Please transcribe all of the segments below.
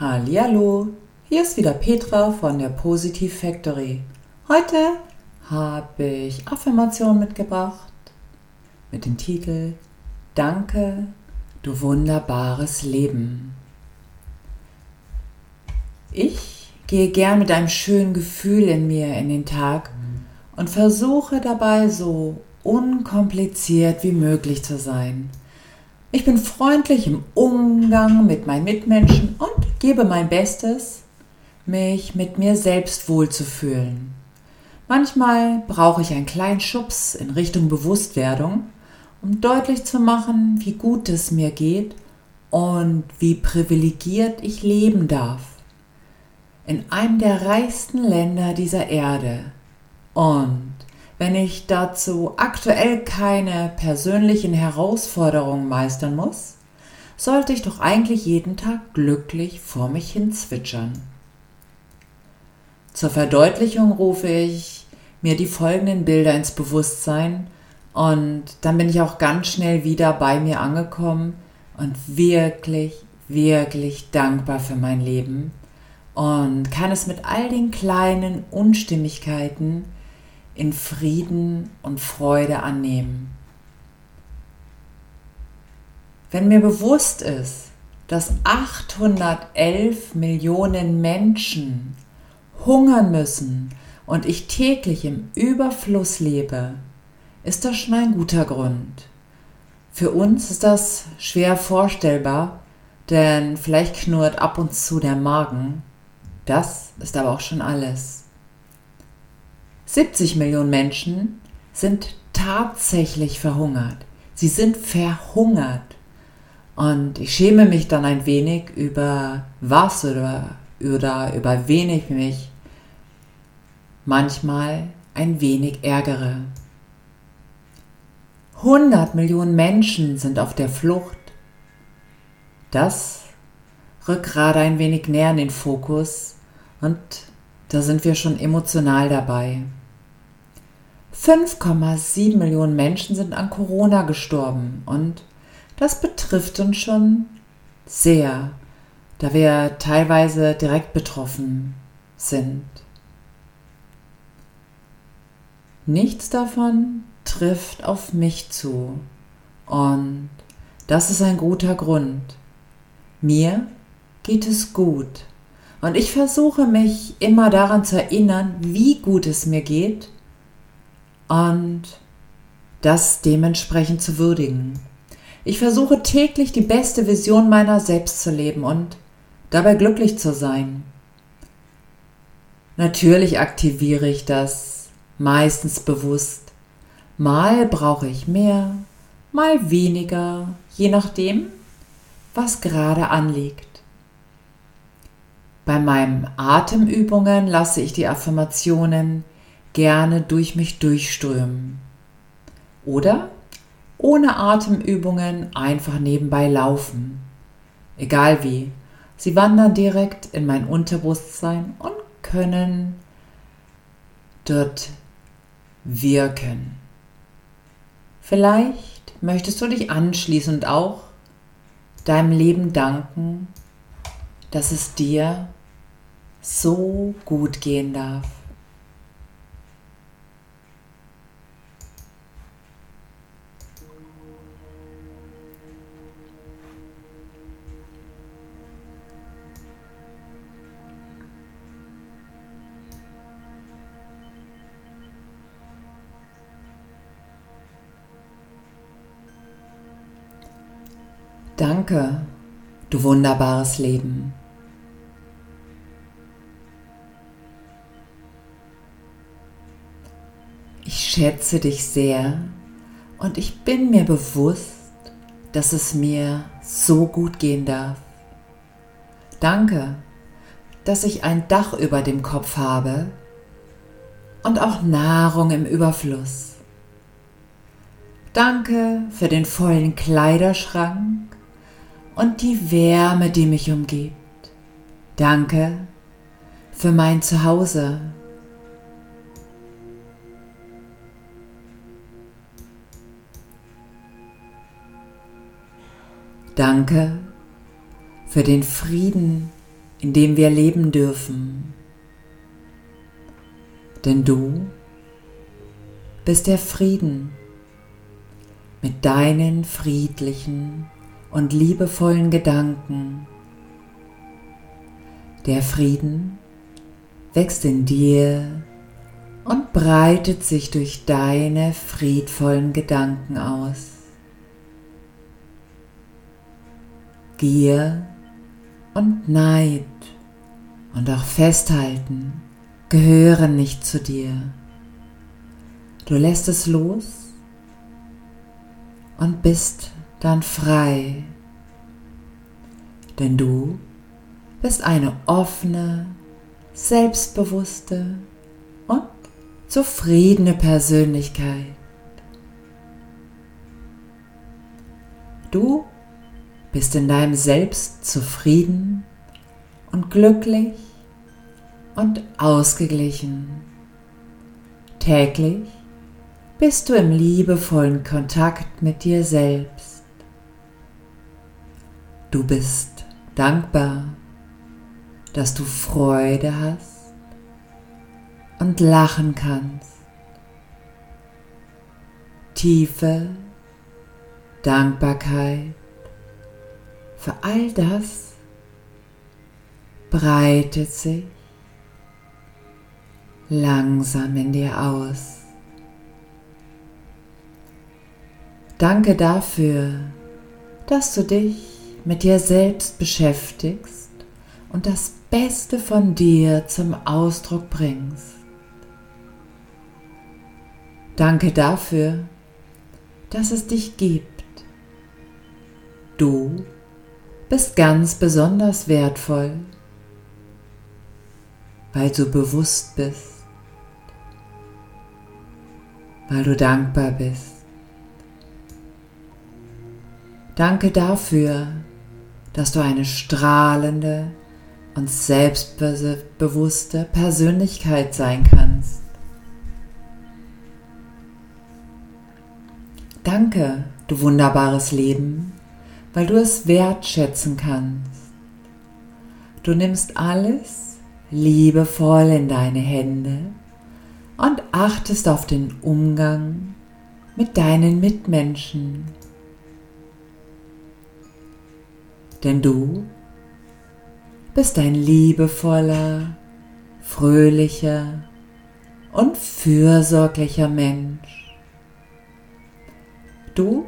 Hallo, hier ist wieder Petra von der Positive Factory. Heute habe ich Affirmation mitgebracht mit dem Titel Danke, du wunderbares Leben. Ich gehe gern mit einem schönen Gefühl in mir in den Tag und versuche dabei so unkompliziert wie möglich zu sein. Ich bin freundlich im Umgang mit meinen Mitmenschen und gebe mein Bestes, mich mit mir selbst wohlzufühlen. Manchmal brauche ich einen kleinen Schubs in Richtung Bewusstwerdung, um deutlich zu machen, wie gut es mir geht und wie privilegiert ich leben darf. In einem der reichsten Länder dieser Erde. Und wenn ich dazu aktuell keine persönlichen Herausforderungen meistern muss, sollte ich doch eigentlich jeden Tag glücklich vor mich hin zwitschern. Zur Verdeutlichung rufe ich mir die folgenden Bilder ins Bewusstsein und dann bin ich auch ganz schnell wieder bei mir angekommen und wirklich, wirklich dankbar für mein Leben und kann es mit all den kleinen Unstimmigkeiten in Frieden und Freude annehmen. Wenn mir bewusst ist, dass 811 Millionen Menschen hungern müssen und ich täglich im Überfluss lebe, ist das schon ein guter Grund. Für uns ist das schwer vorstellbar, denn vielleicht knurrt ab und zu der Magen. Das ist aber auch schon alles. 70 Millionen Menschen sind tatsächlich verhungert. Sie sind verhungert. Und ich schäme mich dann ein wenig über was oder, oder über wen ich mich manchmal ein wenig ärgere. 100 Millionen Menschen sind auf der Flucht. Das rückt gerade ein wenig näher in den Fokus und da sind wir schon emotional dabei. 5,7 Millionen Menschen sind an Corona gestorben und das betrifft uns schon sehr, da wir teilweise direkt betroffen sind. Nichts davon trifft auf mich zu und das ist ein guter Grund. Mir geht es gut und ich versuche mich immer daran zu erinnern, wie gut es mir geht und das dementsprechend zu würdigen. Ich versuche täglich die beste Vision meiner selbst zu leben und dabei glücklich zu sein. Natürlich aktiviere ich das meistens bewusst. Mal brauche ich mehr, mal weniger, je nachdem, was gerade anliegt. Bei meinen Atemübungen lasse ich die Affirmationen gerne durch mich durchströmen. Oder ohne Atemübungen einfach nebenbei laufen. Egal wie, sie wandern direkt in mein Unterbewusstsein und können dort wirken. Vielleicht möchtest du dich anschließen und auch deinem Leben danken, dass es dir so gut gehen darf. Danke, du wunderbares Leben. Ich schätze dich sehr und ich bin mir bewusst, dass es mir so gut gehen darf. Danke, dass ich ein Dach über dem Kopf habe und auch Nahrung im Überfluss. Danke für den vollen Kleiderschrank und die Wärme, die mich umgibt. Danke für mein Zuhause. Danke für den Frieden, in dem wir leben dürfen. Denn du bist der Frieden mit deinen friedlichen und liebevollen Gedanken. Der Frieden wächst in dir und breitet sich durch deine friedvollen Gedanken aus. Gier und Neid und auch Festhalten gehören nicht zu dir. Du lässt es los und bist dann frei, denn du bist eine offene, selbstbewusste und zufriedene Persönlichkeit. Du bist in deinem Selbst zufrieden und glücklich und ausgeglichen. Täglich bist du im liebevollen Kontakt mit dir selbst. Du bist dankbar, dass du Freude hast und lachen kannst. Tiefe Dankbarkeit für all das breitet sich langsam in dir aus. Danke dafür, dass du dich mit dir selbst beschäftigst und das Beste von dir zum Ausdruck bringst. Danke dafür, dass es dich gibt. Du bist ganz besonders wertvoll, weil du bewusst bist, weil du dankbar bist. Danke dafür, dass du eine strahlende und selbstbewusste Persönlichkeit sein kannst. Danke, du wunderbares Leben, weil du es wertschätzen kannst. Du nimmst alles liebevoll in deine Hände und achtest auf den Umgang mit deinen Mitmenschen. Denn du bist ein liebevoller, fröhlicher und fürsorglicher Mensch. Du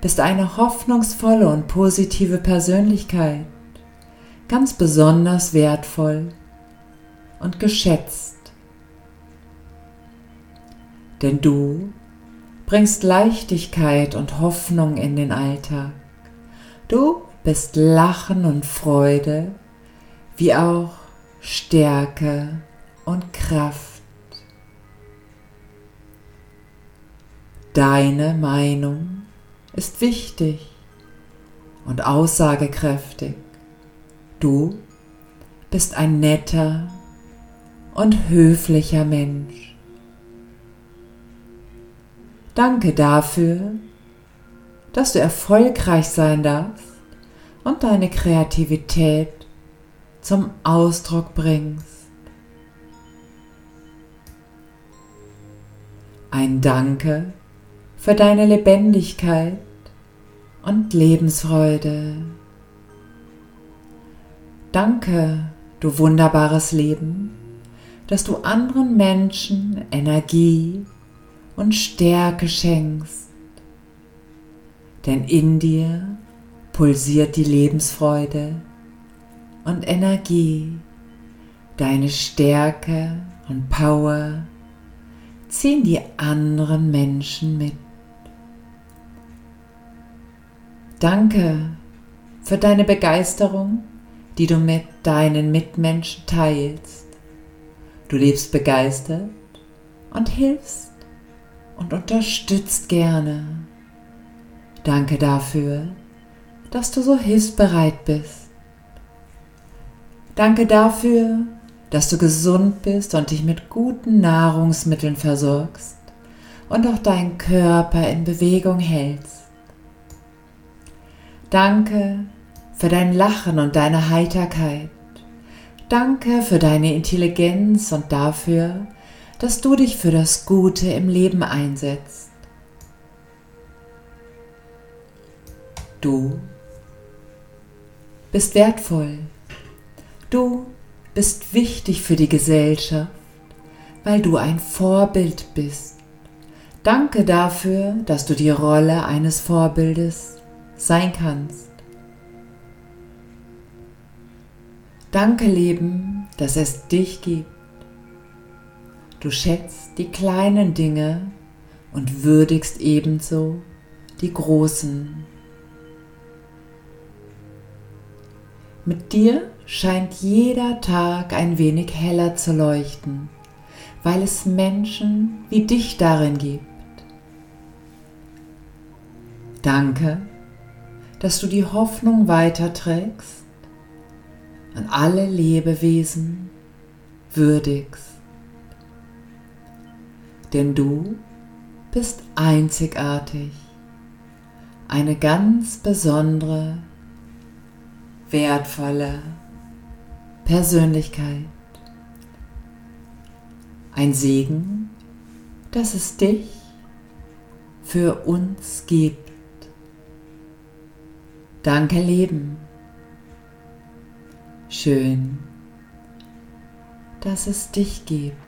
bist eine hoffnungsvolle und positive Persönlichkeit, ganz besonders wertvoll und geschätzt. Denn du bringst Leichtigkeit und Hoffnung in den Alltag. Du bist Lachen und Freude, wie auch Stärke und Kraft. Deine Meinung ist wichtig und aussagekräftig. Du bist ein netter und höflicher Mensch. Danke dafür, dass du erfolgreich sein darfst und deine Kreativität zum Ausdruck bringst. Ein Danke für deine Lebendigkeit und Lebensfreude. Danke, du wunderbares Leben, dass du anderen Menschen Energie und Stärke schenkst. Denn in dir pulsiert die Lebensfreude und Energie, deine Stärke und Power ziehen die anderen Menschen mit. Danke für deine Begeisterung, die du mit deinen Mitmenschen teilst. Du lebst begeistert und hilfst und unterstützt gerne. Danke dafür, dass du so hilfsbereit bist. Danke dafür, dass du gesund bist und dich mit guten Nahrungsmitteln versorgst und auch deinen Körper in Bewegung hältst. Danke für dein Lachen und deine Heiterkeit. Danke für deine Intelligenz und dafür, dass du dich für das Gute im Leben einsetzt. Du bist wertvoll. Du bist wichtig für die Gesellschaft, weil du ein Vorbild bist. Danke dafür, dass du die Rolle eines Vorbildes sein kannst. Danke, Leben, dass es dich gibt. Du schätzt die kleinen Dinge und würdigst ebenso die großen. Mit dir scheint jeder Tag ein wenig heller zu leuchten, weil es Menschen wie dich darin gibt. Danke, dass du die Hoffnung weiterträgst und alle Lebewesen würdigst. Denn du bist einzigartig, eine ganz besondere wertvolle Persönlichkeit. Ein Segen, dass es dich für uns gibt. Danke Leben. Schön, dass es dich gibt.